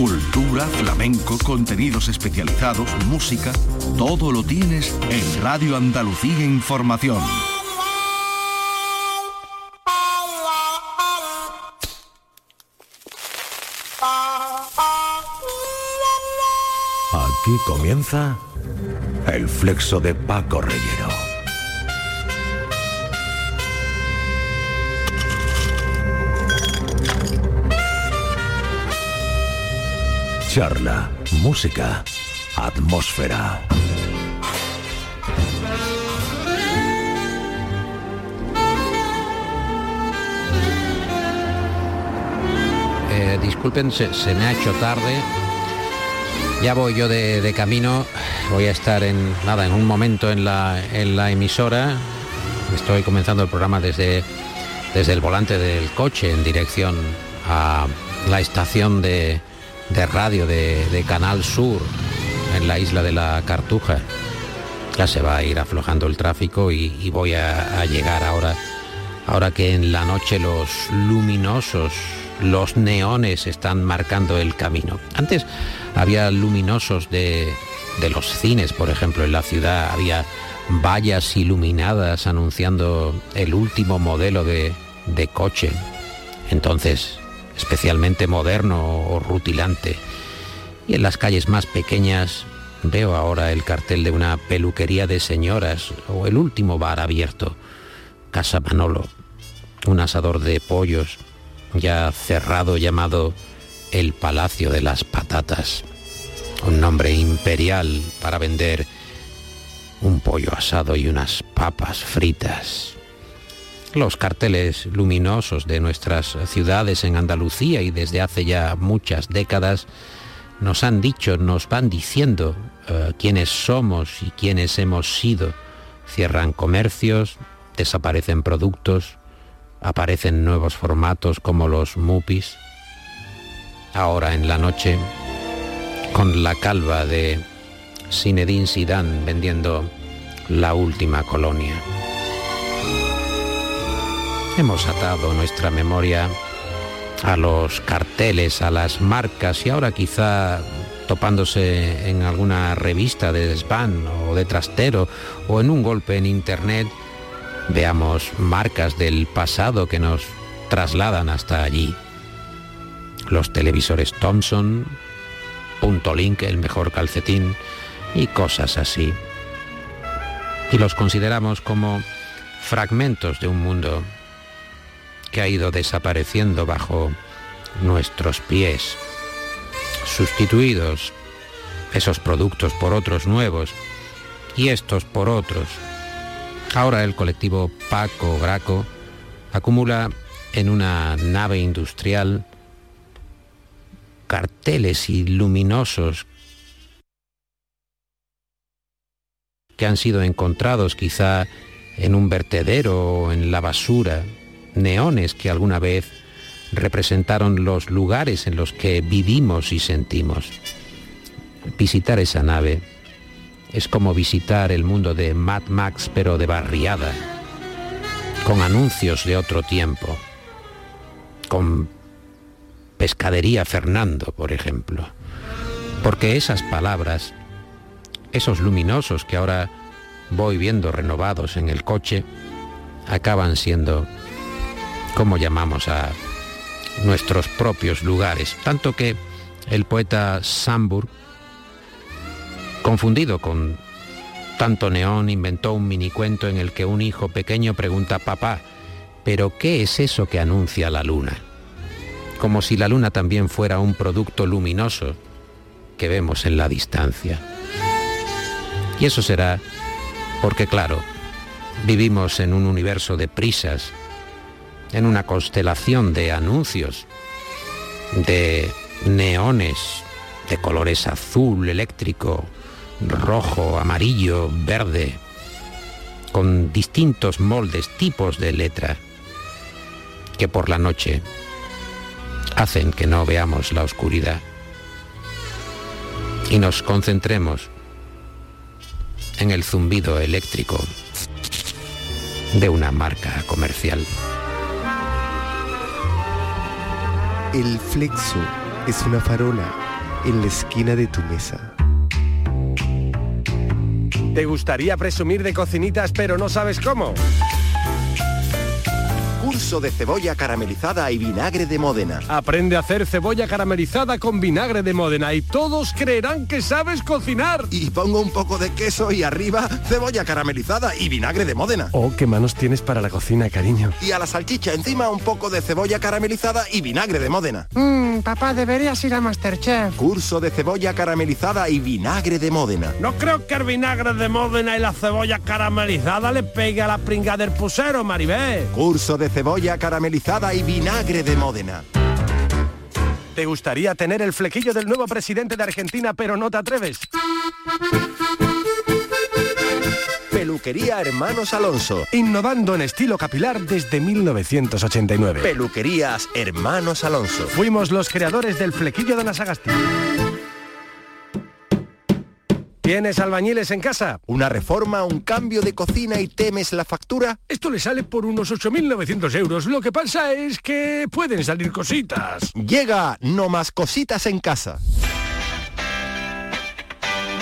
Cultura, flamenco, contenidos especializados, música, todo lo tienes en Radio Andalucía Información. Aquí comienza el flexo de Paco Reyero. Charla, música, atmósfera. Eh, disculpen, se, se me ha hecho tarde. Ya voy yo de, de camino. Voy a estar en nada, en un momento en la, en la emisora. Estoy comenzando el programa desde, desde el volante del coche en dirección a la estación de, de radio de, Canal Sur en la isla de la Cartuja. Ya se va a ir aflojando el tráfico y, y voy a, a llegar ahora, ahora que en la noche los luminosos, los neones están marcando el camino. Antes había luminosos de, de los cines, por ejemplo, en la ciudad había vallas iluminadas anunciando el último modelo de, de coche. Entonces, especialmente moderno o rutilante. Y en las calles más pequeñas veo ahora el cartel de una peluquería de señoras o el último bar abierto, Casa Manolo, un asador de pollos ya cerrado llamado El Palacio de las Patatas, un nombre imperial para vender un pollo asado y unas papas fritas. Los carteles luminosos de nuestras ciudades en Andalucía y desde hace ya muchas décadas nos han dicho, nos van diciendo uh, quiénes somos y quiénes hemos sido. Cierran comercios, desaparecen productos, aparecen nuevos formatos como los mupis. Ahora en la noche, con la calva de Zinedine Zidane vendiendo la última colonia. Hemos atado nuestra memoria a los carteles, a las marcas y ahora quizá topándose en alguna revista de desván o de trastero o en un golpe en internet, veamos marcas del pasado que nos trasladan hasta allí. Los televisores Thomson, Punto Link, el mejor calcetín y cosas así. Y los consideramos como fragmentos de un mundo que ha ido desapareciendo bajo nuestros pies, sustituidos esos productos por otros nuevos y estos por otros. Ahora el colectivo Paco Graco acumula en una nave industrial carteles y luminosos que han sido encontrados quizá en un vertedero o en la basura neones que alguna vez representaron los lugares en los que vivimos y sentimos. Visitar esa nave es como visitar el mundo de Mad Max pero de barriada, con anuncios de otro tiempo, con pescadería Fernando, por ejemplo. Porque esas palabras, esos luminosos que ahora voy viendo renovados en el coche, acaban siendo cómo llamamos a nuestros propios lugares. Tanto que el poeta Samburg, confundido con tanto neón, inventó un minicuento en el que un hijo pequeño pregunta, papá, ¿pero qué es eso que anuncia la luna? Como si la luna también fuera un producto luminoso que vemos en la distancia. Y eso será porque, claro, vivimos en un universo de prisas, en una constelación de anuncios, de neones, de colores azul, eléctrico, rojo, amarillo, verde, con distintos moldes, tipos de letra, que por la noche hacen que no veamos la oscuridad y nos concentremos en el zumbido eléctrico de una marca comercial. El flexo es una farola en la esquina de tu mesa. ¿Te gustaría presumir de cocinitas pero no sabes cómo? Curso de cebolla caramelizada y vinagre de Módena. Aprende a hacer cebolla caramelizada con vinagre de Módena y todos creerán que sabes cocinar. Y pongo un poco de queso y arriba cebolla caramelizada y vinagre de Módena. Oh, qué manos tienes para la cocina, cariño. Y a la salchicha encima un poco de cebolla caramelizada y vinagre de Módena. Mmm, papá, deberías ir a Masterchef. Curso de cebolla caramelizada y vinagre de Módena. No creo que el vinagre de Módena y la cebolla caramelizada le pegue a la pringa del pusero, Maribel. Curso de cebolla caramelizada y vinagre de Módena. ¿Te gustaría tener el flequillo del nuevo presidente de Argentina pero no te atreves? Peluquería Hermanos Alonso. Innovando en estilo capilar desde 1989. Peluquerías Hermanos Alonso. Fuimos los creadores del flequillo de Nasagasti. ¿Tienes albañiles en casa? ¿Una reforma, un cambio de cocina y temes la factura? Esto le sale por unos 8.900 euros. Lo que pasa es que pueden salir cositas. Llega No Más Cositas en Casa.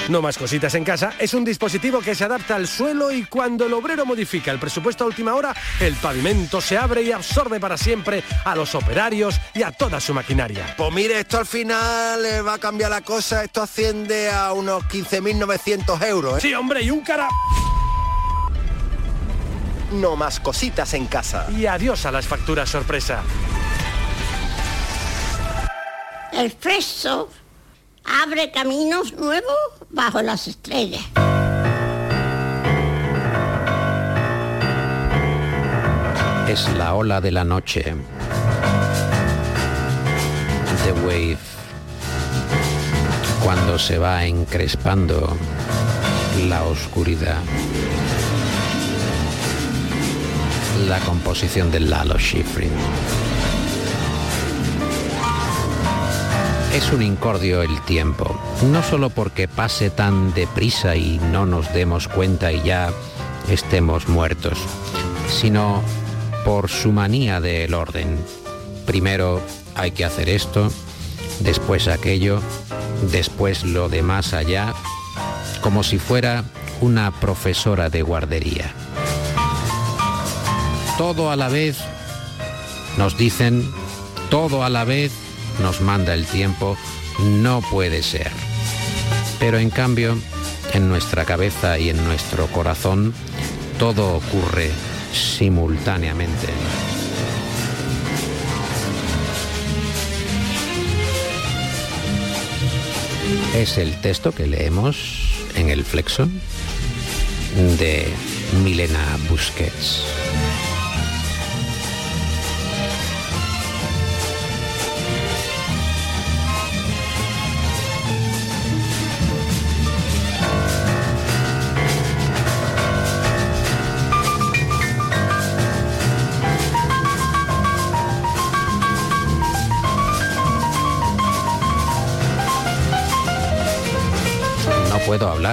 No más cositas en casa es un dispositivo que se adapta al suelo y cuando el obrero modifica el presupuesto a última hora, el pavimento se abre y absorbe para siempre a los operarios y a toda su maquinaria. Pues mire, esto al final le va a cambiar la cosa, esto asciende a unos 15.900 euros. ¿eh? Sí, hombre, y un cara... No más cositas en casa. Y adiós a las facturas sorpresa. El Fresco abre caminos nuevos bajo las estrellas. Es la ola de la noche. The Wave. Cuando se va encrespando la oscuridad. La composición de Lalo Schifrin. Es un incordio el tiempo, no solo porque pase tan deprisa y no nos demos cuenta y ya estemos muertos, sino por su manía del orden. Primero hay que hacer esto, después aquello, después lo de más allá, como si fuera una profesora de guardería. Todo a la vez, nos dicen, todo a la vez, nos manda el tiempo, no puede ser. Pero en cambio, en nuestra cabeza y en nuestro corazón, todo ocurre simultáneamente. Es el texto que leemos en el flexo de Milena Busquets.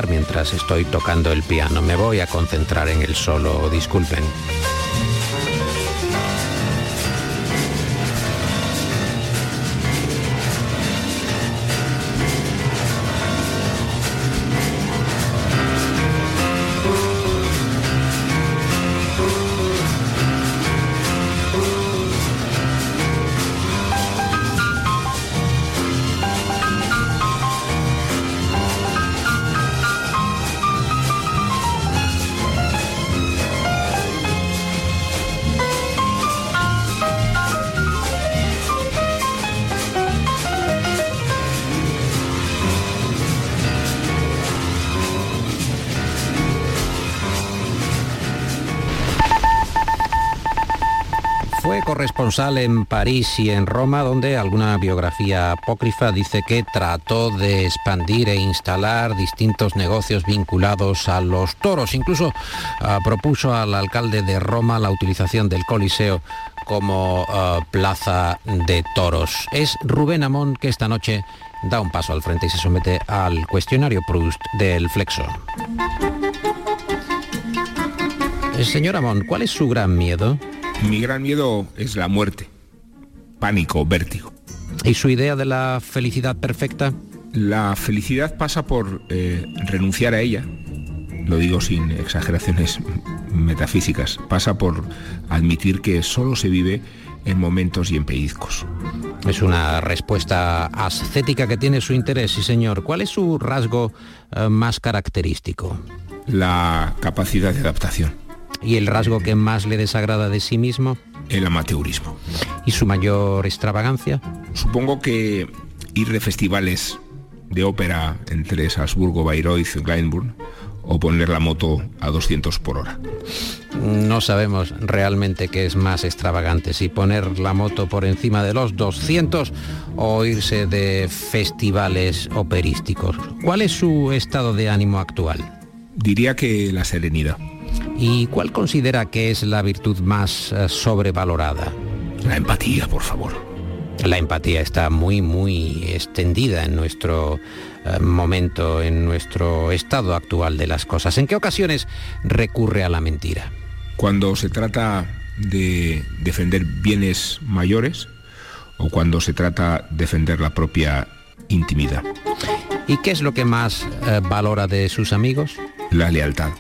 Mientras estoy tocando el piano. Me voy a concentrar en el solo. Disculpen. Corresponsal en París y en Roma, donde alguna biografía apócrifa dice que trató de expandir e instalar distintos negocios vinculados a los toros. Incluso ah, propuso al alcalde de Roma la utilización del Coliseo como ah, plaza de toros. Es Rubén Amón que esta noche da un paso al frente y se somete al cuestionario Proust del Flexo. Eh, Señor Amón, ¿cuál es su gran miedo? Mi gran miedo es la muerte. Pánico, vértigo. ¿Y su idea de la felicidad perfecta? La felicidad pasa por eh, renunciar a ella, lo digo sin exageraciones metafísicas, pasa por admitir que solo se vive en momentos y en pellizcos. Es una respuesta ascética que tiene su interés, sí señor. ¿Cuál es su rasgo eh, más característico? La capacidad de adaptación. ¿Y el rasgo que más le desagrada de sí mismo? El amateurismo. ¿Y su mayor extravagancia? Supongo que ir de festivales de ópera entre Salzburgo, Bayreuth y Glyndebourne o poner la moto a 200 por hora. No sabemos realmente qué es más extravagante, si poner la moto por encima de los 200 o irse de festivales operísticos. ¿Cuál es su estado de ánimo actual? Diría que la serenidad. ¿Y cuál considera que es la virtud más eh, sobrevalorada? La empatía, por favor. La empatía está muy, muy extendida en nuestro eh, momento, en nuestro estado actual de las cosas. ¿En qué ocasiones recurre a la mentira? Cuando se trata de defender bienes mayores o cuando se trata de defender la propia intimidad. ¿Y qué es lo que más eh, valora de sus amigos? La lealtad.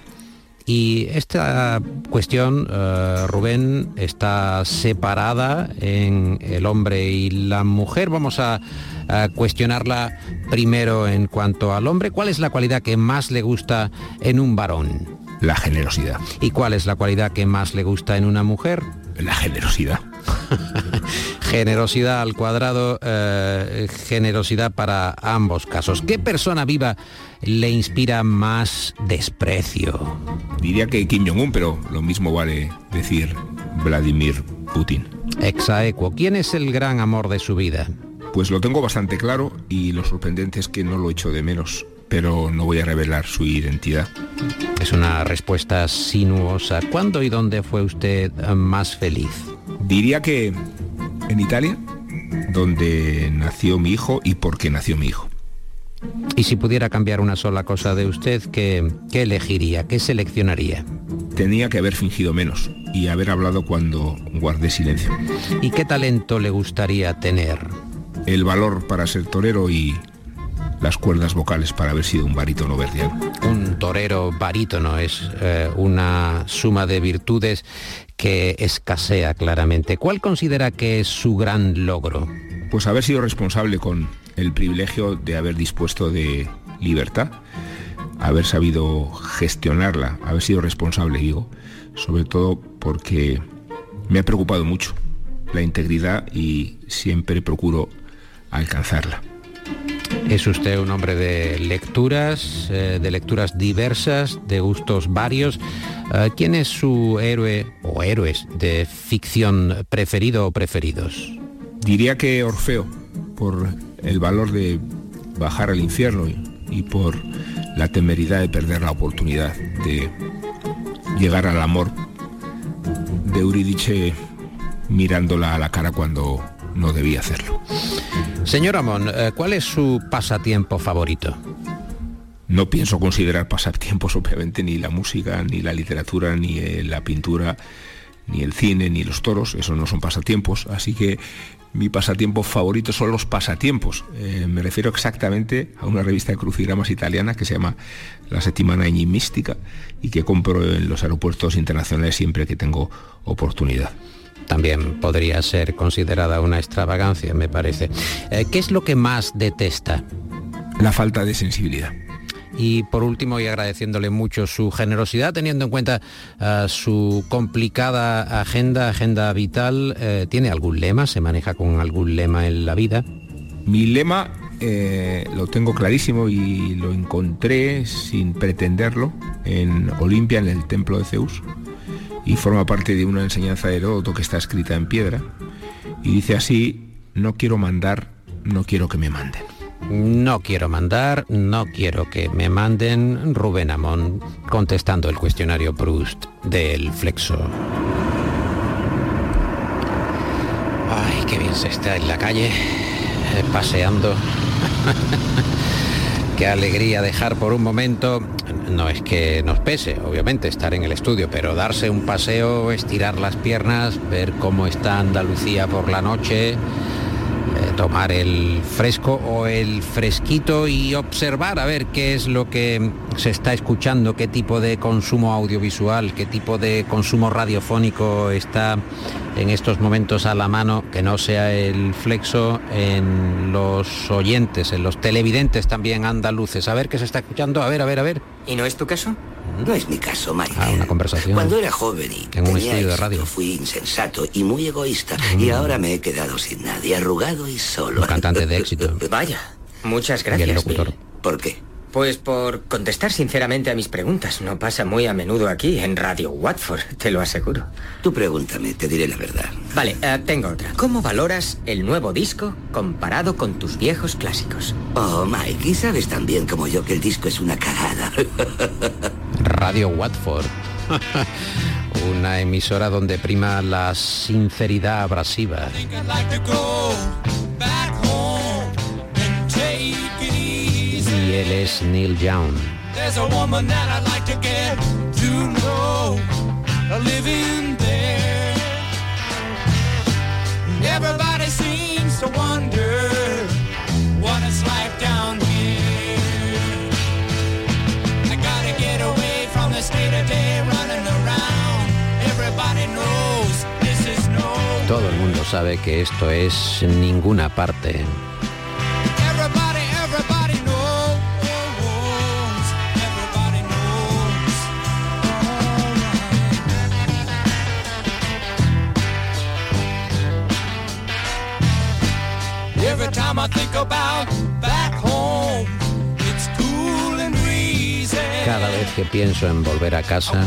Y esta cuestión, eh, Rubén, está separada en el hombre y la mujer. Vamos a, a, cuestionarla primero en cuanto al hombre. ¿Cuál es la cualidad que más le gusta en un varón? La generosidad. ¿Y cuál es la cualidad que más le gusta en una mujer? La generosidad. generosidad al cuadrado, eh, generosidad para ambos casos. ¿Qué persona viva le inspira más desprecio? Diría que Kim Jong-un, pero lo mismo vale decir Vladimir Putin. Exaequo, ¿quién es el gran amor de su vida? Pues lo tengo bastante claro y lo sorprendente es que no lo echo de menos, pero no voy a revelar su identidad. Es una respuesta sinuosa. ¿Cuándo y dónde fue usted más feliz? Diría que en Italia, donde nació mi hijo y porque nació mi hijo. Y si pudiera cambiar una sola cosa de usted, ¿qué, ¿qué, elegiría? ¿Qué seleccionaría? Tenía que haber fingido menos y haber hablado cuando guardé silencio. ¿Y qué talento le gustaría tener? El valor para ser torero y las cuerdas vocales para haber sido un barítono verdiano. Un torero barítono es eh, una suma de virtudes que escasea claramente. ¿Cuál considera que es su gran logro? Pues haber sido responsable con el privilegio de haber dispuesto de libertad, haber sabido gestionarla, haber sido responsable, digo, sobre todo porque me ha preocupado mucho la integridad y siempre procuro alcanzarla. Es usted un hombre de lecturas, eh, de lecturas diversas, de gustos varios. Uh, ¿Quién es su héroe o héroes de ficción preferido o preferidos? Diría que Orfeo, por el valor de bajar al infierno y por la temeridad de perder la oportunidad de llegar al amor de Eurídice mirándola a la cara cuando no debía hacerlo. Señor Amón, ¿cuál es su pasatiempo favorito? No pienso considerar pasatiempos, obviamente, ni la música, ni la literatura, ni la pintura, ni el cine, ni los toros, eso no son pasatiempos, así que mi pasatiempo favorito son los pasatiempos. Eh, me refiero exactamente a una revista de crucigramas italiana que se llama La Settimana Enigmística y que compro en los aeropuertos internacionales siempre que tengo oportunidad también podría ser considerada una extravagancia, me parece. Eh, ¿Qué es lo que más detesta? La falta de sensibilidad. Y por último, y agradeciéndole mucho su generosidad, teniendo en cuenta uh, su complicada agenda, agenda vital, eh, ¿tiene algún lema? ¿Se maneja con algún lema en la vida? Mi lema eh, lo tengo clarísimo y lo encontré sin pretenderlo en Olimpia, en el templo de Zeus y forma parte de una enseñanza de Heródoto que está escrita en piedra y dice así, no quiero mandar, no quiero que me manden. No quiero mandar, no quiero que me manden Rubén Amón contestando el cuestionario Proust del Flexo. Ay, qué bien se está en la calle, eh, paseando. qué alegría dejar por un momento, no es que nos pese, obviamente, estar en el estudio, pero darse un paseo, estirar las piernas, ver cómo está Andalucía por la noche, tomar el fresco o el fresquito y observar a ver qué es lo que se está escuchando, qué tipo de consumo audiovisual, qué tipo de consumo radiofónico está en estos momentos a la mano, que no sea el flexo en los oyentes, en los televidentes también andaluces. A ver qué se está escuchando, a ver, a ver, a ver. ¿Y no es tu caso? No es mi caso, Mike. Ah, una conversación. Cuando era joven y en un tenía estudio de radio. fui insensato y muy egoísta. Y ahora me he quedado sin nadie, arrugado y solo. Un cantante de éxito. Vaya, muchas Y gracias. el locutor. ¿Por qué? Pues por contestar sinceramente a mis preguntas. No pasa muy a menudo aquí, en Radio Watford, te lo aseguro. Tú pregúntame, te diré la verdad. Vale, eh, tengo otra. ¿Cómo valoras el nuevo disco comparado con tus viejos clásicos? Oh, Mike, y sabes tan bien como yo que el disco es una cagada. Radio Watford. Una emisora donde prima la sinceridad abrasiva. Y él es Neil Young. Everybody seems to wonder Todo el mundo sabe que esto es ninguna parte. Everybody, everybody knows. Everybody knows. Every time I think about back home, it's cool and breezy. Cada vez que pienso en volver a casa,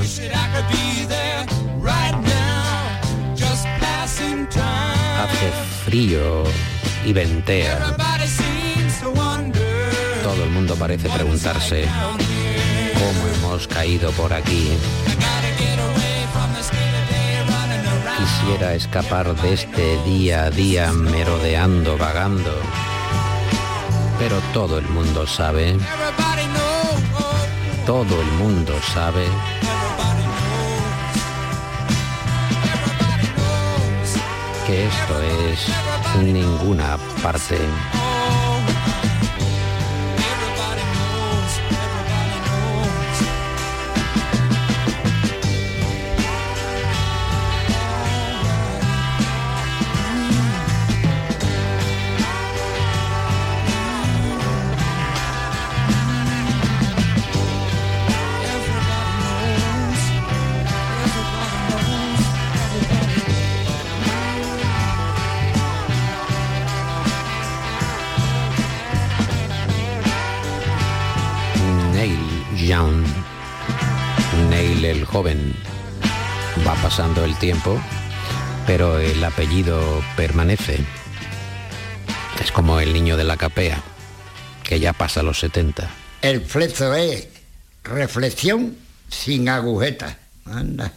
frío y ventea. Todo el mundo parece preguntarse cómo hemos caído por aquí. Quisiera escapar de este día a día merodeando, vagando. Pero todo el mundo sabe, todo el mundo sabe esto es ninguna parte. Pasando el tiempo, pero el apellido permanece. Es como el niño de la capea, que ya pasa los 70. El flexo es reflexión sin agujeta. Anda.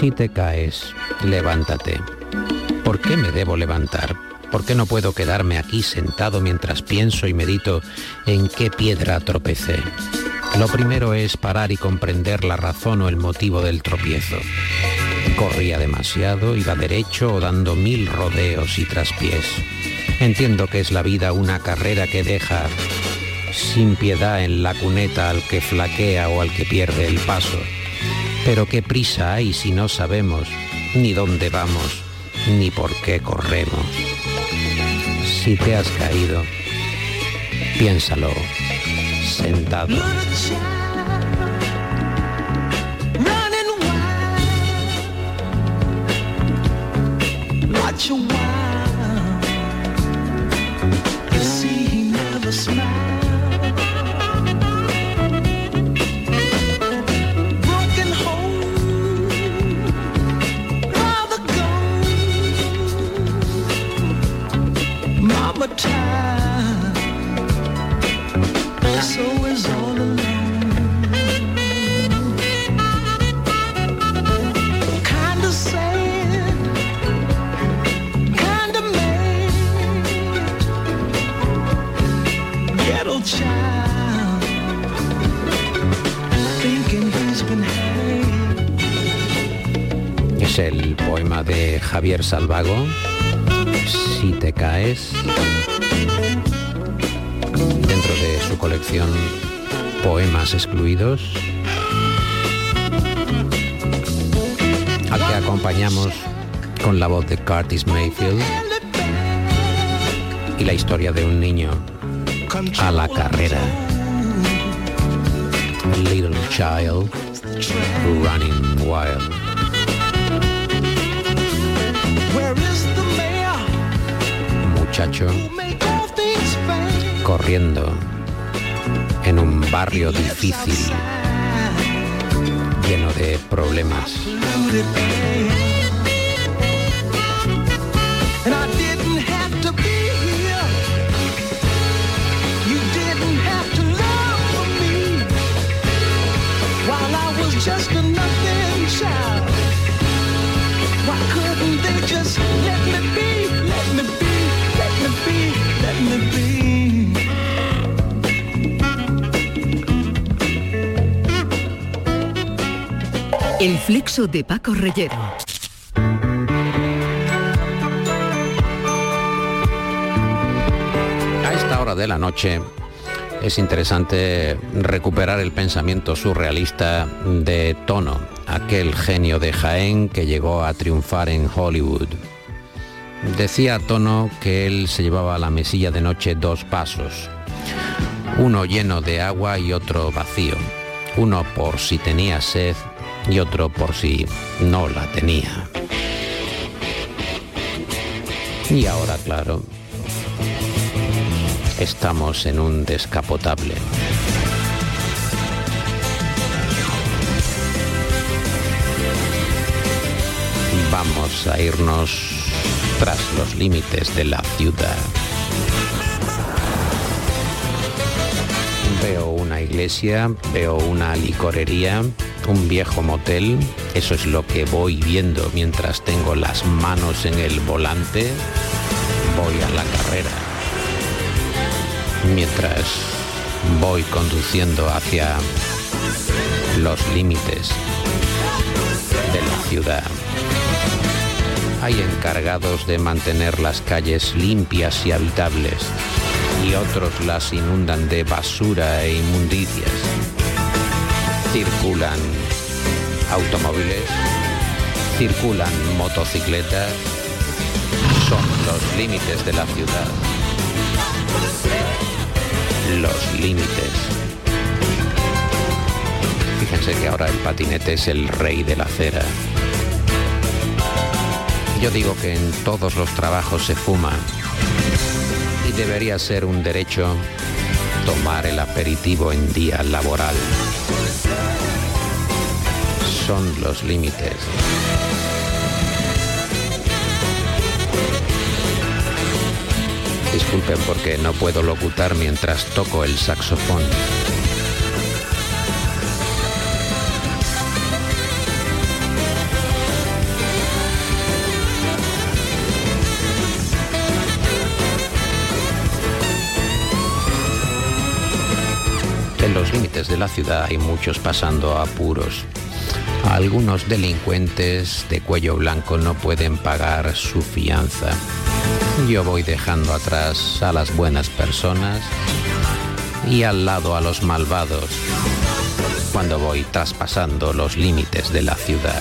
Si te caes, levántate. ¿Por qué me debo levantar? ¿Por qué no puedo quedarme aquí sentado mientras pienso y medito en qué piedra tropecé? Lo primero es parar y comprender la razón o el motivo del tropiezo. Corría demasiado, iba derecho o dando mil rodeos y traspiés. Entiendo que es la vida una carrera que deja sin piedad en la cuneta al que flaquea o al que pierde el paso. Pero qué prisa hay si no sabemos ni dónde vamos, ni por qué corremos. Si te has caído, piénsalo, sentado. Javier Salvago, Si te caes, dentro de su colección Poemas excluidos, al que acompañamos con la voz de Curtis Mayfield y la historia de un niño a la carrera. Little child running wild. Muchacho corriendo en un barrio difícil, lleno de problemas. El flexo de Paco Reyero. A esta hora de la noche es interesante recuperar el pensamiento surrealista de Tono, aquel genio de Jaén que llegó a triunfar en Hollywood. Decía Tono que él se llevaba a la mesilla de noche dos pasos, uno lleno de agua y otro vacío, uno por si tenía sed y otro por si no la tenía. Y ahora, claro, estamos en un descapotable. Vamos a irnos tras los límites de la ciudad. Veo una iglesia, veo una licorería, un viejo motel. Eso es lo que voy viendo mientras tengo las manos en el volante. Voy a la carrera. Mientras voy conduciendo hacia los límites de la ciudad. Hay encargados de mantener las calles limpias y habitables y otros las inundan de basura e inmundicias. Circulan automóviles, circulan motocicletas, son los límites de la ciudad. Los límites. Fíjense que ahora el patinete es el rey de la acera. Yo digo que en todos los trabajos se fuma y debería ser un derecho tomar el aperitivo en día laboral. Son los límites. Disculpen porque no puedo locutar mientras toco el saxofón. En los límites de la ciudad hay muchos pasando apuros. Algunos delincuentes de cuello blanco no pueden pagar su fianza. Yo voy dejando atrás a las buenas personas y al lado a los malvados cuando voy traspasando los límites de la ciudad.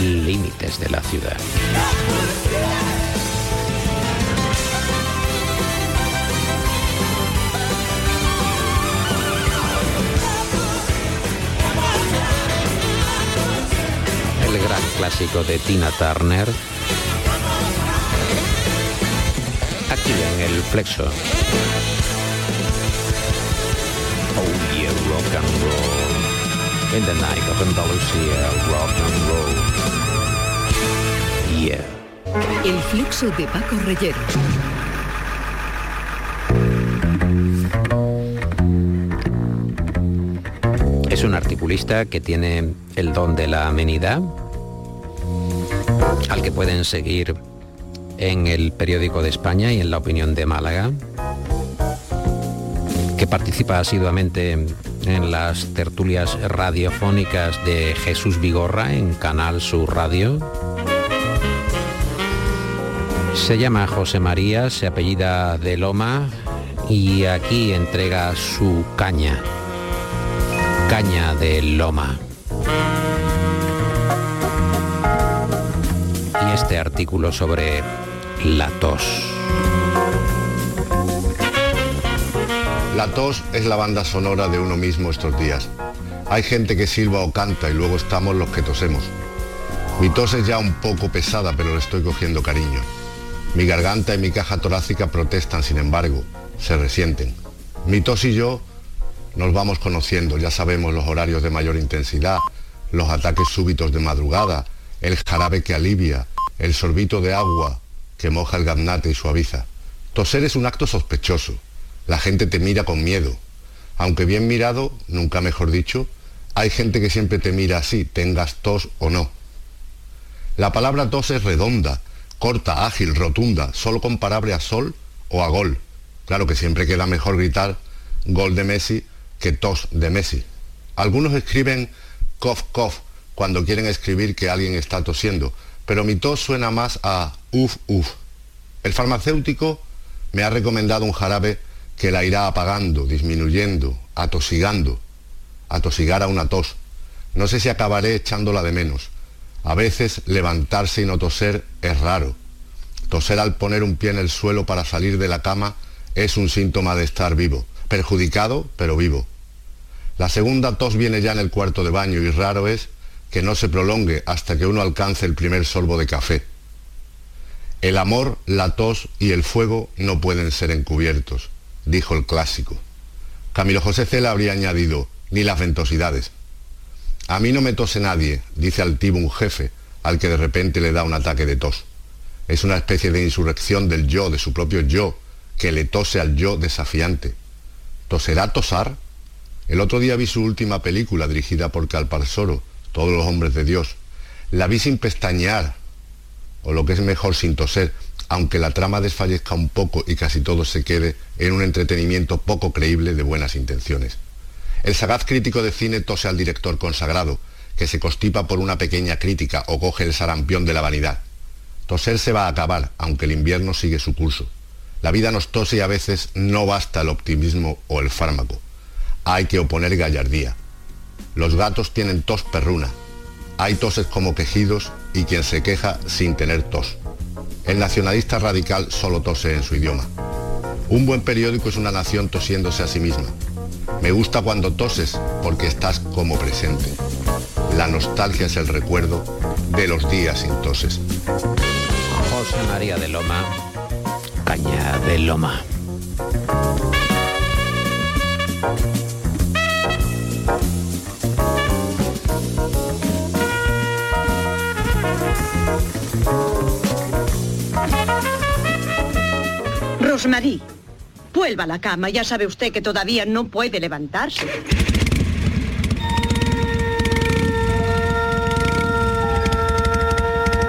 Límites de la ciudad. Clásico de Tina Turner. Aquí en el flexo. Oh yeah, rock and roll. In the night of Andalusia, rock and roll. Yeah. El flexo de Paco Reyero. Es un articulista que tiene el don de la amenidad, al que pueden seguir en el periódico de España y en la opinión de Málaga, que participa asiduamente en las tertulias radiofónicas de Jesús Vigorra en Canal Sur Radio. Se llama José María, se apellida de Loma y aquí entrega su caña. Caña de Loma. Este artículo sobre la tos. La tos es la banda sonora de uno mismo estos días. Hay gente que silba o canta y luego estamos los que tosemos. Mi tos es ya un poco pesada, pero le estoy cogiendo cariño. Mi garganta y mi caja torácica protestan, sin embargo, se resienten. Mi tos y yo nos vamos conociendo, ya sabemos los horarios de mayor intensidad, los ataques súbitos de madrugada, el jarabe que alivia, el sorbito de agua que moja el gaznate y suaviza. Toser es un acto sospechoso. La gente te mira con miedo. Aunque bien mirado, nunca mejor dicho, hay gente que siempre te mira así, tengas tos o no. La palabra tos es redonda, corta, ágil, rotunda, solo comparable a sol o a gol. Claro que siempre queda mejor gritar gol de Messi que tos de Messi. Algunos escriben cough cough cuando quieren escribir que alguien está tosiendo, pero mi tos suena más a uf uf. El farmacéutico me ha recomendado un jarabe que la irá apagando, disminuyendo, atosigando. Atosigar a una tos. No sé si acabaré echándola de menos. A veces levantarse y no toser es raro. Toser al poner un pie en el suelo para salir de la cama es un síntoma de estar vivo. Perjudicado, pero vivo. La segunda tos viene ya en el cuarto de baño y raro es que no se prolongue hasta que uno alcance el primer sorbo de café. El amor, la tos y el fuego no pueden ser encubiertos, dijo el clásico. Camilo José Cela habría añadido, ni las ventosidades. A mí no me tose nadie, dice altivo un jefe, al que de repente le da un ataque de tos. Es una especie de insurrección del yo, de su propio yo, que le tose al yo desafiante. ¿Toserá tosar? El otro día vi su última película dirigida por Calparsoro, Todos los hombres de Dios. La vi sin pestañear, o lo que es mejor sin toser, aunque la trama desfallezca un poco y casi todo se quede en un entretenimiento poco creíble de buenas intenciones. El sagaz crítico de cine tose al director consagrado, que se constipa por una pequeña crítica o coge el sarampión de la vanidad. Toser se va a acabar, aunque el invierno sigue su curso. La vida nos tose y a veces no basta el optimismo o el fármaco. Hay que oponer gallardía. Los gatos tienen tos perruna. Hay toses como quejidos y quien se queja sin tener tos. El nacionalista radical solo tose en su idioma. Un buen periódico es una nación tosiéndose a sí misma. Me gusta cuando toses porque estás como presente. La nostalgia es el recuerdo de los días sin toses. José María de Loma, Caña de Loma. Rosmarie, vuelva a la cama. Ya sabe usted que todavía no puede levantarse.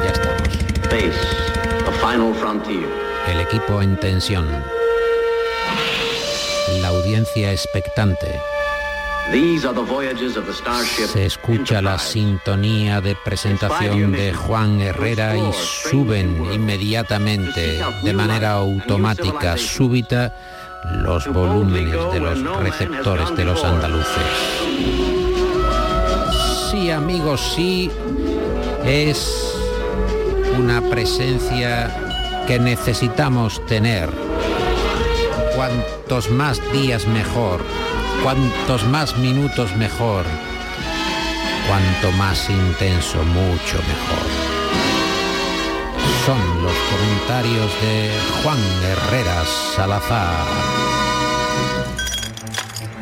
Ya estamos. Base, the final frontier. El equipo en tensión. La audiencia expectante. Se escucha la sintonía de presentación de Juan Herrera y suben inmediatamente, de manera automática, súbita, los volúmenes de los receptores de los andaluces. Sí, amigos, sí, es una presencia que necesitamos tener. Cuantos más días mejor, cuantos más minutos mejor, cuanto más intenso, mucho mejor. Son los comentarios de Juan Herrera Salazar.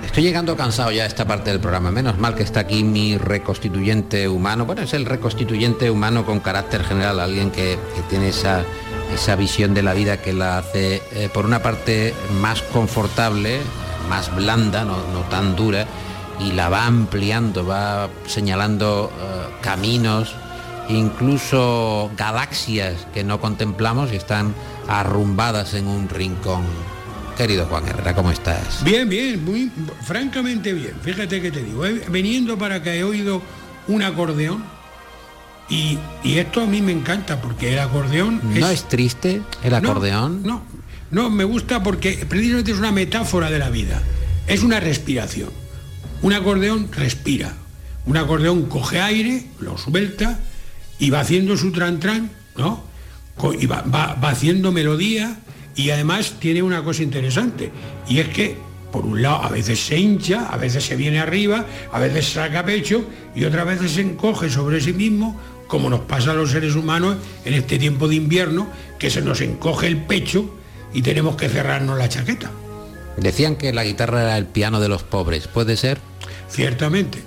Estoy llegando cansado ya a esta parte del programa. Menos mal que está aquí mi reconstituyente humano. Bueno, es el reconstituyente humano con carácter general, alguien que, que tiene esa, esa visión de la vida que la hace, eh, por una parte, más confortable, más blanda, no, tan dura, y la va ampliando, va señalando eh, caminos, incluso galaxias que no contemplamos y están arrumbadas en un rincón querido Juan Herrera, ¿cómo estás? Bien, bien, muy francamente bien. Fíjate que te digo, veniendo para acá he oído un acordeón y, y esto a mí me encanta porque el acordeón ¿No es triste el acordeón? No, no, me gusta porque precisamente es una metáfora de la vida. Es una respiración. Un acordeón respira. Un acordeón coge aire, lo suelta y va haciendo su tran tran, ¿no? Y va, va- va haciendo melodía y además tiene una cosa interesante. Y es que, por un lado, a veces se hincha, a veces se viene arriba, a veces saca pecho y otras veces se encoge sobre sí mismo, como nos pasa a los seres humanos en este tiempo de invierno, que se nos encoge el pecho y tenemos que cerrarnos la chaqueta. Decían que la guitarra era el piano de los pobres, ¿puede ser? Ciertamente.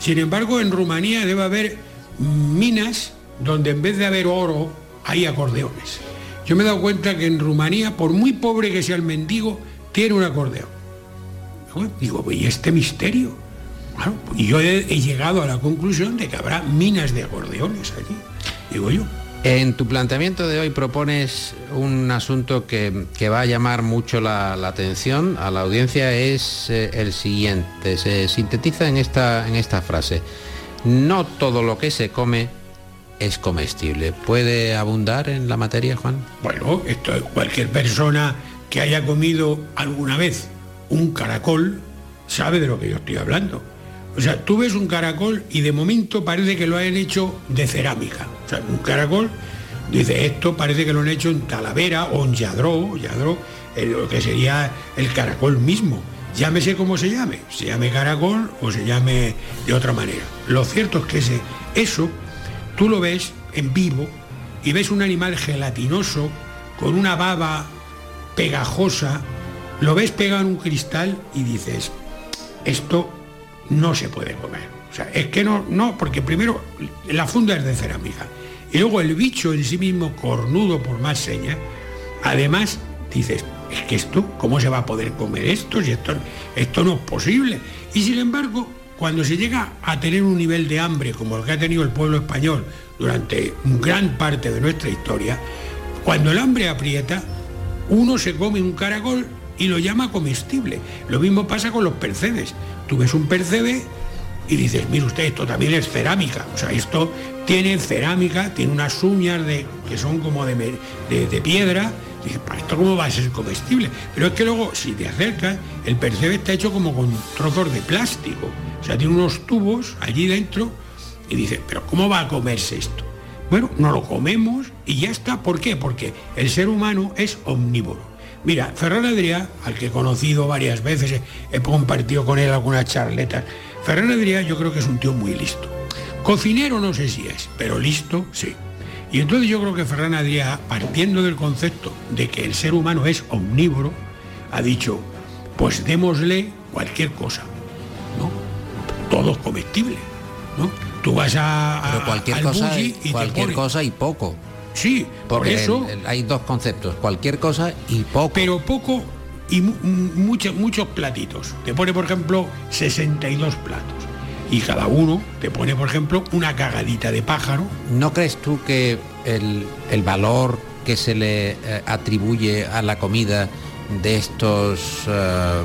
Sin embargo, en Rumanía debe haber minas donde en vez de haber oro hay acordeones. Yo me he dado cuenta que en Rumanía, por muy pobre que sea el mendigo, tiene un acordeón. Digo, ¿y este misterio? Claro, y yo he, he llegado a la conclusión de que habrá minas de acordeones allí. Digo yo. En tu planteamiento de hoy propones un asunto que, que va a llamar mucho la, la atención a la audiencia, es eh, el siguiente. Se sintetiza en esta, en esta frase. No todo lo que se come es comestible. ¿Puede abundar en la materia, Juan? Bueno, esto cualquier persona que haya comido alguna vez un caracol sabe de lo que yo estoy hablando. O sea, tú ves un caracol y de momento parece que lo han hecho de cerámica. O sea, un caracol, dice, esto parece que lo han hecho en Talavera o en Yadró, Yadró, lo que sería el caracol mismo. Llámese como se llame, se llame caracol o se llame de otra manera. Lo cierto es que ese, eso tú lo ves en vivo y ves un animal gelatinoso con una baba pegajosa, lo ves pegado en un cristal y dices, esto no se puede comer. O sea, es que no, no, porque primero la funda es de cerámica y luego el bicho en sí mismo, cornudo por más señas, además dices, es que esto, ¿cómo se va a poder comer esto? Si esto, esto no es posible. Y sin embargo, cuando se llega a tener un nivel de hambre como el que ha tenido el pueblo español durante gran parte de nuestra historia, cuando el hambre aprieta, uno se come un caracol y lo llama comestible. Lo mismo pasa con los percebes. Tú ves un percebe y dices, mire usted, esto también es cerámica. O sea, esto tiene cerámica, tiene unas uñas de, que son como de, de- de piedra. Dices, ¿para esto cómo va a ser comestible? Pero es que luego, si te acercas, el percebe está hecho como con trozos de plástico. O sea, tiene unos tubos allí dentro y dices, ¿pero cómo va a comerse esto? Bueno, no lo comemos y ya está. ¿Por qué? Porque el ser humano es omnívoro. Mira, Ferran Adrià, al que he conocido varias veces, he, compartido con él algunas charletas. Ferran Adrià yo creo que es un tío muy listo. Cocinero no sé si es, pero listo sí. Y entonces yo creo que Ferran Adrià, partiendo del concepto de que el ser humano es omnívoro, ha dicho, pues démosle cualquier cosa, ¿no? Todo es comestible, ¿no? Tú vas a, a- Pero cualquier al cosa, y, cualquier cosa y poco. Sí, por Porque eso... el- el- hay dos conceptos, cualquier cosa y poco. Pero poco y mu- mu- muchos muchos platitos. Te pone, por ejemplo, 62 platos. Y cada uno te pone, por ejemplo, una cagadita de pájaro. ¿No crees tú que el, el valor que se le eh, atribuye a la comida de estos eh,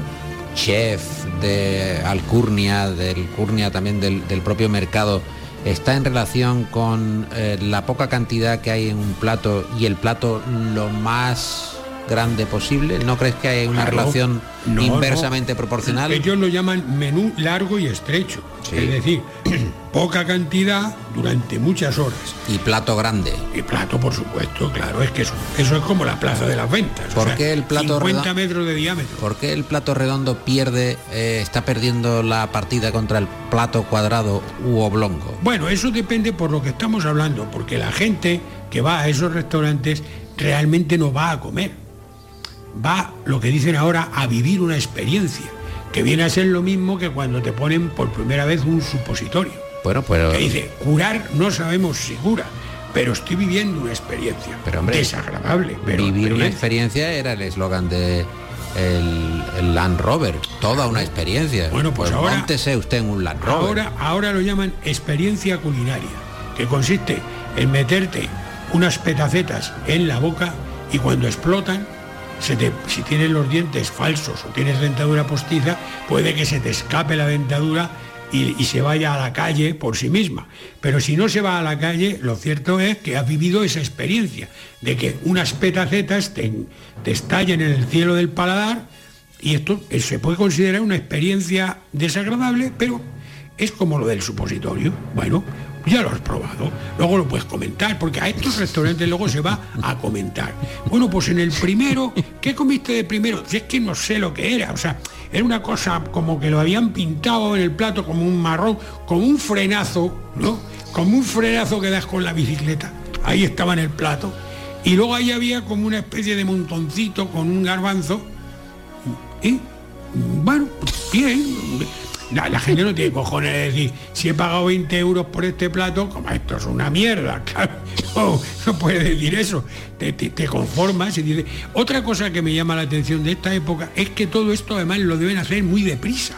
chefs de Alcurnia, del Curnia también del, del propio mercado, está en relación con eh, la poca cantidad que hay en un plato y el plato lo más grande posible? ¿No crees que hay una Claro. relación No, inversamente no. proporcional? Ellos lo llaman menú largo y estrecho. Es decir, poca cantidad durante muchas horas. Y plato grande. Y plato, por supuesto, claro, es que eso, eso es como la plaza de las ventas. o ¿Por sea, qué el plato 50 redondo- metros de diámetro. ¿Por qué el plato redondo pierde, eh, está perdiendo la partida contra el plato cuadrado u oblongo? Bueno, eso depende por lo que estamos hablando, porque la gente que va a esos restaurantes realmente no va a comer. Va, lo que dicen ahora, a vivir una experiencia, que viene a ser lo mismo que cuando te ponen por primera vez un supositorio. Bueno, pero... Que dice, curar no sabemos si cura, pero estoy viviendo una experiencia. Pero, hombre, desagradable, pero Vivir una experiencia. era el eslogan de el, el Land Rover, toda una experiencia. Bueno, pues ahora- móntese usted en un Land Rover. Ahora, ahora lo llaman experiencia culinaria, que consiste en meterte unas petacetas en la boca y cuando explotan si tienes los dientes falsos o tienes dentadura postiza, puede que se te escape la dentadura y, y se vaya a la calle por sí misma. Pero si no se va a la calle, lo cierto es que has vivido esa experiencia de que unas petacetas te, te estallen en el cielo del paladar y esto eh, se puede considerar una experiencia desagradable, pero es como lo del supositorio. Bueno, ya lo has probado, luego lo puedes comentar, porque a estos restaurantes luego se va a comentar. Bueno, pues en el primero, ¿qué comiste de primero? Si es que no sé lo que era, o sea, era una cosa como que lo habían pintado en el plato como un marrón, como un frenazo, ¿no? Como un frenazo que das con la bicicleta. Ahí estaba en el plato. Y luego ahí había como una especie de montoncito con un garbanzo. Y bueno, bien. La, la gente no tiene cojones de decir, si he pagado 20 euros por este plato, como esto es una mierda. No, no puedes decir eso. Te, te- te conformas y dices. Otra cosa que me llama la atención de esta época es que todo esto además lo deben hacer muy deprisa.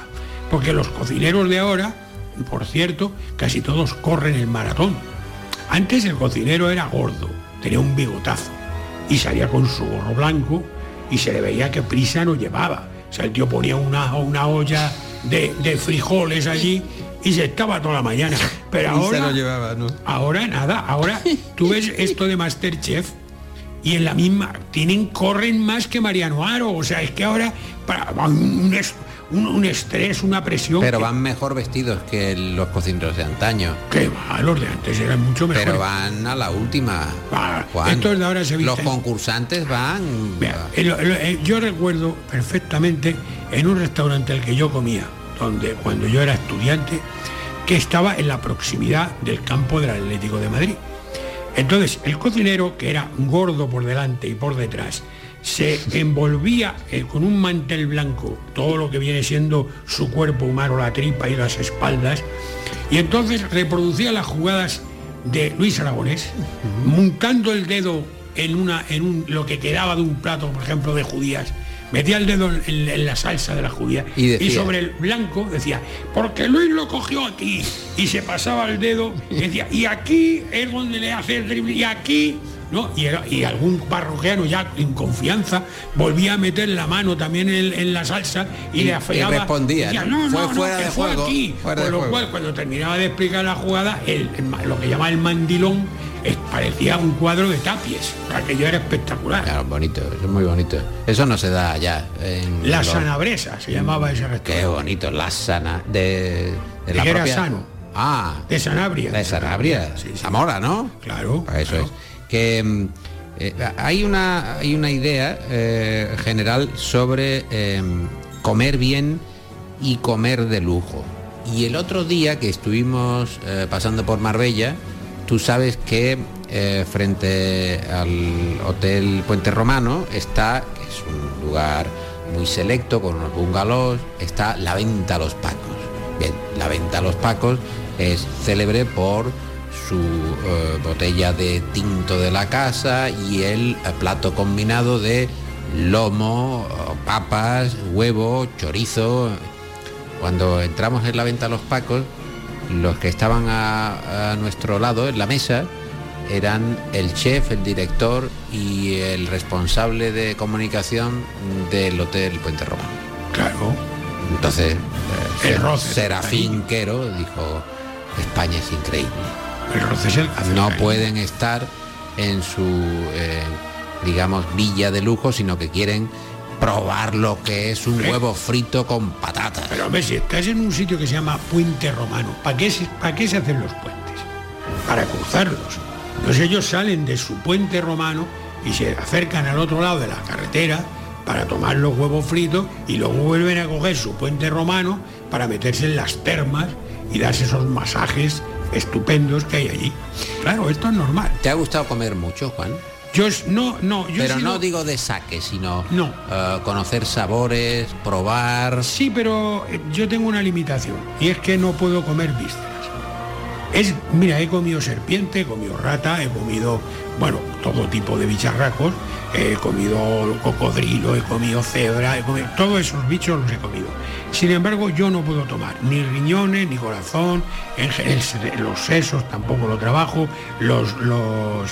Porque los cocineros de ahora, por cierto, casi todos corren el maratón. Antes el cocinero era gordo, tenía un bigotazo y salía con su gorro blanco y se le veía que prisa no llevaba. O sea, el tío ponía una, una olla de, de frijoles allí y se estaba toda la mañana. Pero ahora, lo llevaba, ¿no? ahora nada, ahora tú ves esto de Masterchef y en la misma, tienen, corren más que Mariano Aro, o sea, es que ahora para, un, un- un estrés, una presión. Pero que- van mejor vestidos que los cocineros de antaño. Que va, los de antes eran mucho mejores. Pero van a la última. Ah, estos de ahora se Los visten- concursantes van. Yo recuerdo perfectamente en un restaurante al que yo comía, donde cuando yo era estudiante, que estaba en la proximidad del campo del Atlético de Madrid. Entonces, el cocinero, que era gordo por delante y por detrás, se envolvía eh, con un mantel blanco todo lo que viene siendo su cuerpo humano, la tripa y las espaldas, y entonces reproducía las jugadas de Luis Aragonés, montando el dedo en, una, en un, lo que quedaba de un plato, por ejemplo, de judías, metía el dedo en, en la salsa de la judía Y decía- sobre el blanco decía, porque Luis lo cogió aquí y se pasaba el dedo y decía, y aquí es donde le hace el drible, y aquí, ¿no? Y, era- y algún parroquiano ya en confianza volvía a meter la mano también en, en la salsa y, Y- le y afeaba. respondía, decía, ¿no? no, no, Fue no, fuera que de fue juego, aquí. fuera de lo juego. cual, cuando terminaba de explicar la jugada, el, el lo que llama el mandilón parecía un cuadro de tapies. Aquello era espectacular. Claro, bonito, es muy bonito. Eso no se da ya. En La los- sanabresa se llamaba ese restaurante. Qué bonito, la sana. De, de la era propia- sano. Ah. De Sanabria. De Sanabria. Zamora, ¿no? Claro. Eso es. Que mm, eh, hay una hay una idea eh, general sobre eh, comer bien y comer de lujo. Y el otro día que estuvimos eh, pasando por Marbella, tú sabes que eh, frente al Hotel Puente Romano está, que es un lugar muy selecto con unos bungalows, está la venta los pacos. Bien, la venta los pacos es célebre por su eh, botella de tinto de la casa y el eh, plato combinado de lomo, papas, huevo, chorizo. Cuando entramos en la venta los pacos, los que estaban a, a nuestro lado en la mesa eran el chef, el director y el responsable de comunicación del Hotel Puente Romano. Claro. Entonces, El Ser- roce. Serafín Quero dijo, España es increíble. El roce es el No pueden estar en su, eh, digamos, villa de lujo, sino que quieren probar lo que es un huevo frito con patatas. Pero hombre, si estás en un sitio que se llama Puente Romano, ¿para qué, se, ¿para qué se hacen los puentes? Para cruzarlos. Entonces ellos salen de su puente romano y se acercan al otro lado de la carretera para tomar los huevos fritos y luego vuelven a coger su puente romano para meterse en las termas y darse esos masajes estupendos que hay allí. Claro, esto es normal. ¿Te ha gustado comer mucho, Juan? Yo no, no, yo Pero no digo de saque, sino No. eh, conocer sabores, probar. Sí, pero eh, yo tengo una limitación y es que no puedo comer vísceras. Es, mira, he comido serpiente, he comido rata, he comido, bueno, todo tipo de bicharracos, he comido cocodrilo, he comido cebra, he comido, todos esos bichos los he comido. Sin embargo, yo no puedo tomar ni riñones, ni corazón, en los sesos tampoco lo trabajo, los, los,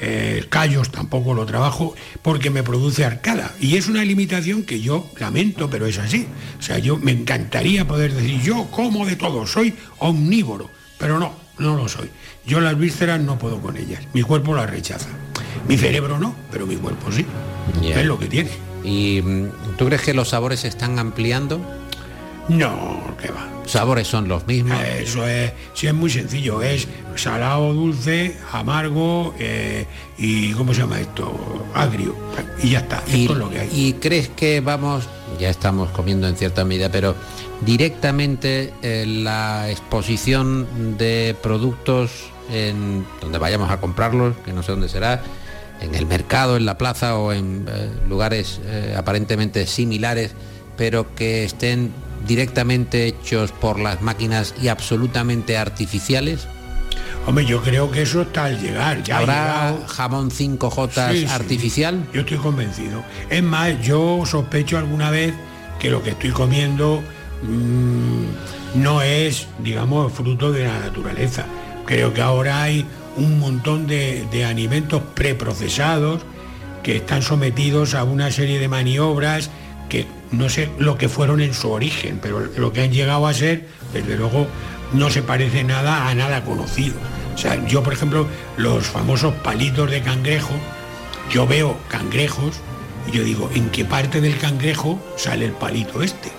eh, callos tampoco lo trabajo porque me produce arcada. Y es una limitación que yo lamento, pero es así. O sea, yo me encantaría poder decir, yo como de todo, soy omnívoro, pero no, no lo soy. Yo las vísceras no puedo con ellas, mi cuerpo las rechaza. Mi cerebro no, pero mi cuerpo sí. Es lo que tiene. ¿Y mm, tú crees que los sabores se están ampliando? No, que va. ¿Sabores son los mismos? Eso es, sí, es muy sencillo, es salado, dulce, amargo eh, y ¿cómo se llama esto? Agrio. Y ya está, y, esto es lo que hay. ¿Y crees que vamos, ya estamos comiendo en cierta medida, pero directamente eh, la exposición de productos en donde vayamos a comprarlos, que no sé dónde será, en el mercado, en la plaza o en eh, lugares aparentemente similares, pero que estén directamente hechos por las máquinas y absolutamente artificiales? Hombre, yo creo que eso está al llegar. Ya ha ¿Habrá llegado. jamón 5J Sí, sí. artificial? Yo estoy convencido. Es más, yo sospecho alguna vez que lo que estoy comiendo mm, no es, digamos, fruto de la naturaleza. Creo que ahora hay un montón de, de alimentos preprocesados que están sometidos a una serie de maniobras que no sé lo que fueron en su origen, pero lo que han llegado a ser, desde luego, no se parece nada a nada conocido. O sea, yo, por ejemplo, los famosos palitos de cangrejo, yo veo cangrejos y yo digo, ¿en qué parte del cangrejo sale el palito este?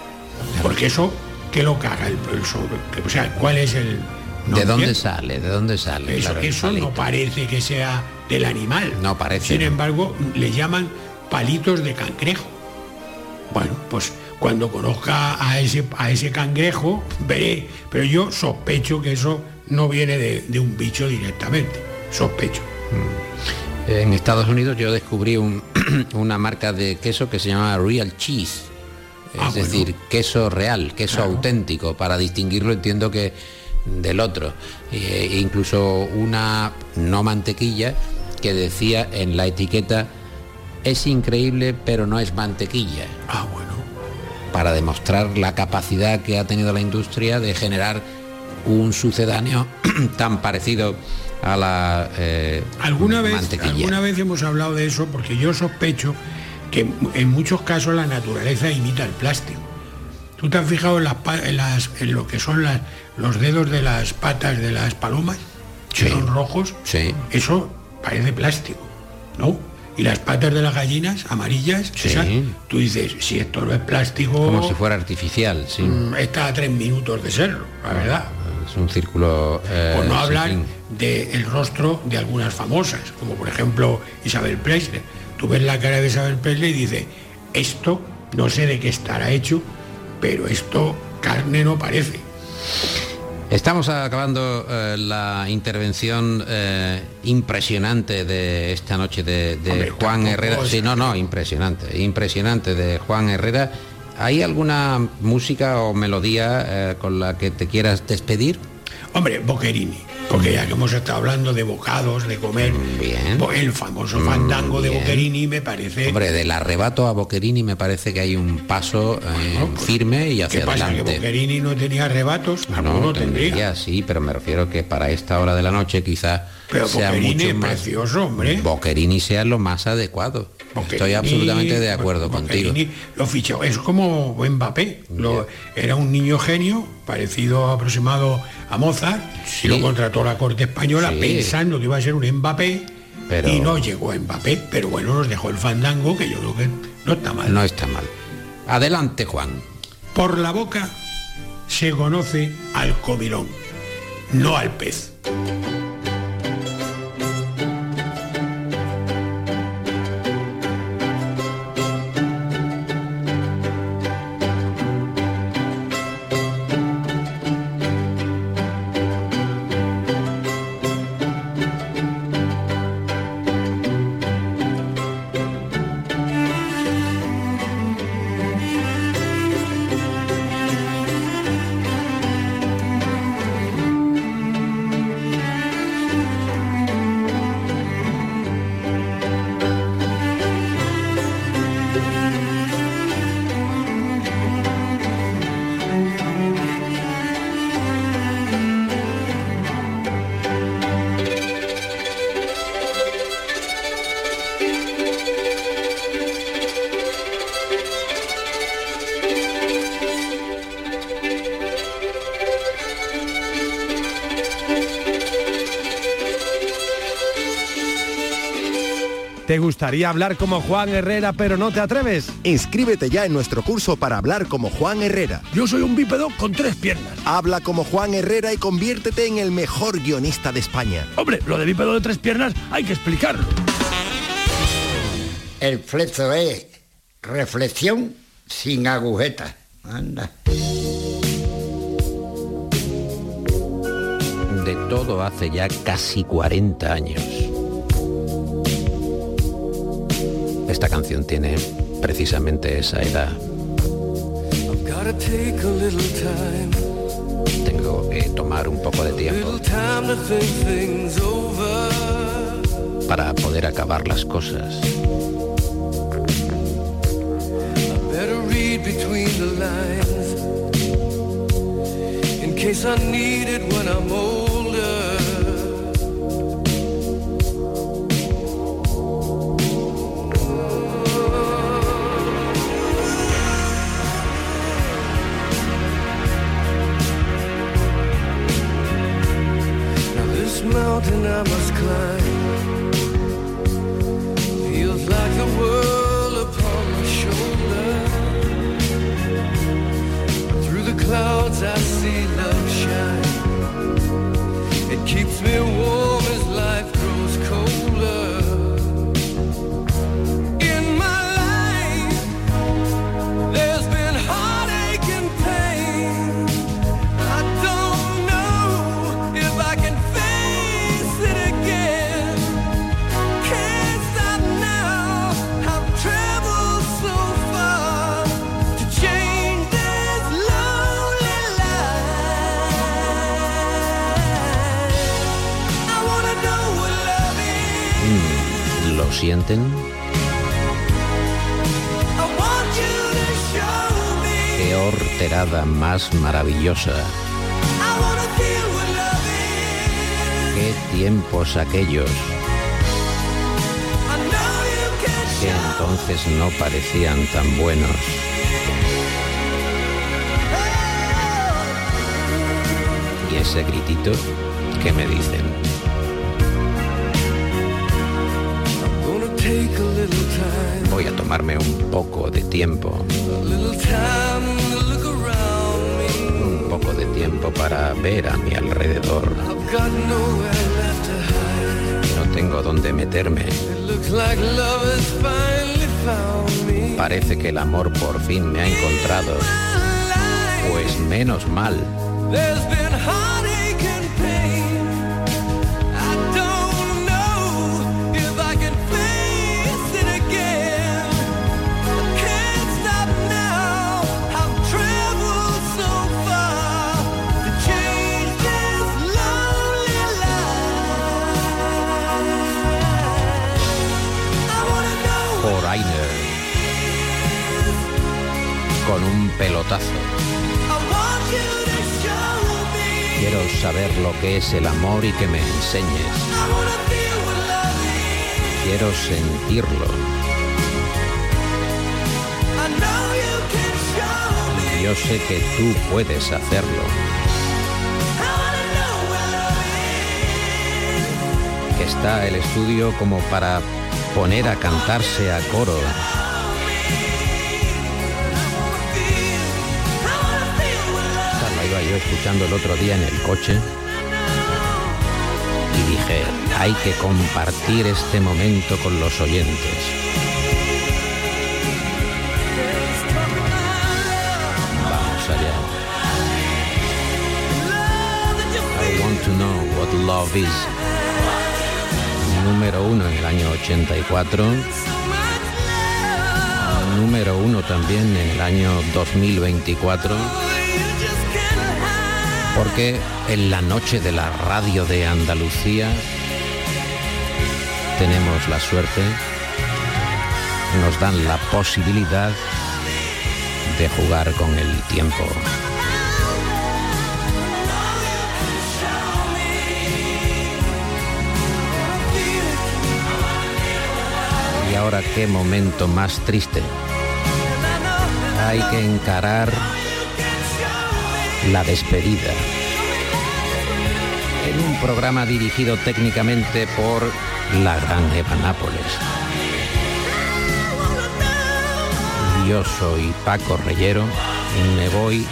Porque eso, ¿qué lo caga el, el sobre? O sea, ¿cuál es el...? no ¿De dónde entiendo. sale? ¿De dónde sale? Eso, Claro, eso no parece que sea del animal. No parece. Sin embargo, le llaman palitos de cangrejo. Bueno, pues cuando conozca a ese, a ese cangrejo, veré. Pero yo sospecho que eso no viene de, de un bicho directamente. Sospecho. En Estados Unidos yo descubrí un- una marca de queso que se llama Real Cheese. Es Ah, bueno. decir, queso real, queso auténtico. Para distinguirlo entiendo que del otro. Eh, e incluso una no mantequilla que decía en la etiqueta es increíble pero no es mantequilla. Ah, bueno. Para demostrar la capacidad que ha tenido la industria de generar un sucedáneo tan parecido a la eh, ¿Alguna vez, mantequilla. alguna vez hemos hablado de eso porque yo sospecho que en muchos casos la naturaleza imita el plástico. ¿Tú te has fijado en, las, en las- en lo que son las- los dedos de las patas de las palomas? Que son rojos. Sí. Eso parece plástico, ¿no? Y las patas de las gallinas amarillas, Sí. tú dices, si esto no es plástico, Como si fuera artificial, sí. mm, está a tres minutos de serlo, la verdad. Es un círculo... eh, Por no hablar del rostro de algunas famosas, como por ejemplo Isabel Presley. Tú ves la cara de Isabel Presley y dices, esto no sé de qué estará hecho, pero esto carne no parece. Estamos acabando eh, la intervención eh, impresionante de esta noche de, de Hombre, Juan Herrera. Sí, no, no, impresionante, impresionante de Juan Herrera. ¿Hay alguna música o melodía eh, con la que te quieras despedir? Hombre, Boccherini, porque ya que hemos estado hablando de bocados, de comer, Bien. el famoso fandango de bien. Boccherini me parece... Hombre, del arrebato a Boccherini me parece que hay un paso eh, firme y ¿Qué hacia pasa? ¿Que adelante. Boccherini no tenía arrebatos? No, Alguno tendría. tendría, sí, pero me refiero que para esta hora de la noche quizá Pero sea Boccherini mucho es más precioso, hombre. Boccherini sea lo más adecuado. Estoy absolutamente de acuerdo contigo. Lo fichó. Es como Mbappé. Lo- era un niño genio, parecido aproximado a Mozart, Sí. y lo contrató la corte española Sí. pensando que iba a ser un Mbappé. Pero- Y no llegó a Mbappé, pero bueno, nos dejó el fandango, que yo creo que no está mal. No está mal. Adelante, Juan. Por la boca se conoce al comilón, no al pez. ¿Te gustaría hablar como Juan Herrera pero no te atreves? Inscríbete ya en nuestro curso para hablar como Juan Herrera. Yo soy un bípedo con tres piernas. Habla como Juan Herrera y conviértete en el mejor guionista de España. Hombre, lo de bípedo de tres piernas hay que explicarlo. El flexo es reflexión sin agujetas. Anda. De todo hace ya casi 40 años. Esta canción tiene precisamente esa edad. Gotta take a little time, Tengo que tomar un poco de tiempo para poder acabar las cosas. Between the lines in case I need it when I'm older. Mountain I must climb feels like the world upon my shoulder. Through the clouds I see love shine. It keeps me warm sienten? Qué horterada más maravillosa. Qué tiempos aquellos que entonces no parecían tan buenos. Y ese gritito que me dicen, voy a tomarme un poco de tiempo, un poco de tiempo para ver a mi alrededor. No tengo dónde meterme. Parece que el amor por fin me ha encontrado. Pues menos mal. Pelotazo. Quiero saber lo que es el amor y que me enseñes. Quiero sentirlo. Yo sé que tú puedes hacerlo. Está el estudio como para poner a cantarse a coro. Escuchando el otro día en el coche y dije, hay que compartir este momento con los oyentes. Vamos allá. I want to know what love is. Número uno en el año 84. Número uno también en el año 2024. Porque en la noche de la radio de Andalucía tenemos la suerte, nos dan la posibilidad de jugar con el tiempo. Y ahora qué momento más triste. Hay que encarar la despedida. En un programa dirigido técnicamente por la gran Eva Nápoles. Yo soy Paco Reyero y me voy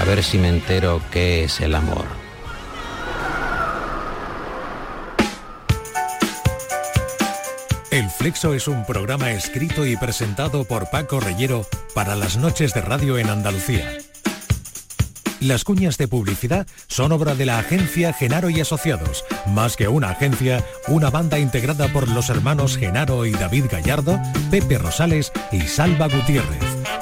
a ver si me entero qué es el amor. El Flexo es un programa escrito y presentado por Paco Reyero para las noches de radio en Andalucía las cuñas de publicidad son obra de la agencia Genaro y Asociados. Más que una agencia, una banda integrada por los hermanos Genaro y David Gallardo, Pepe Rosales y Salva Gutiérrez.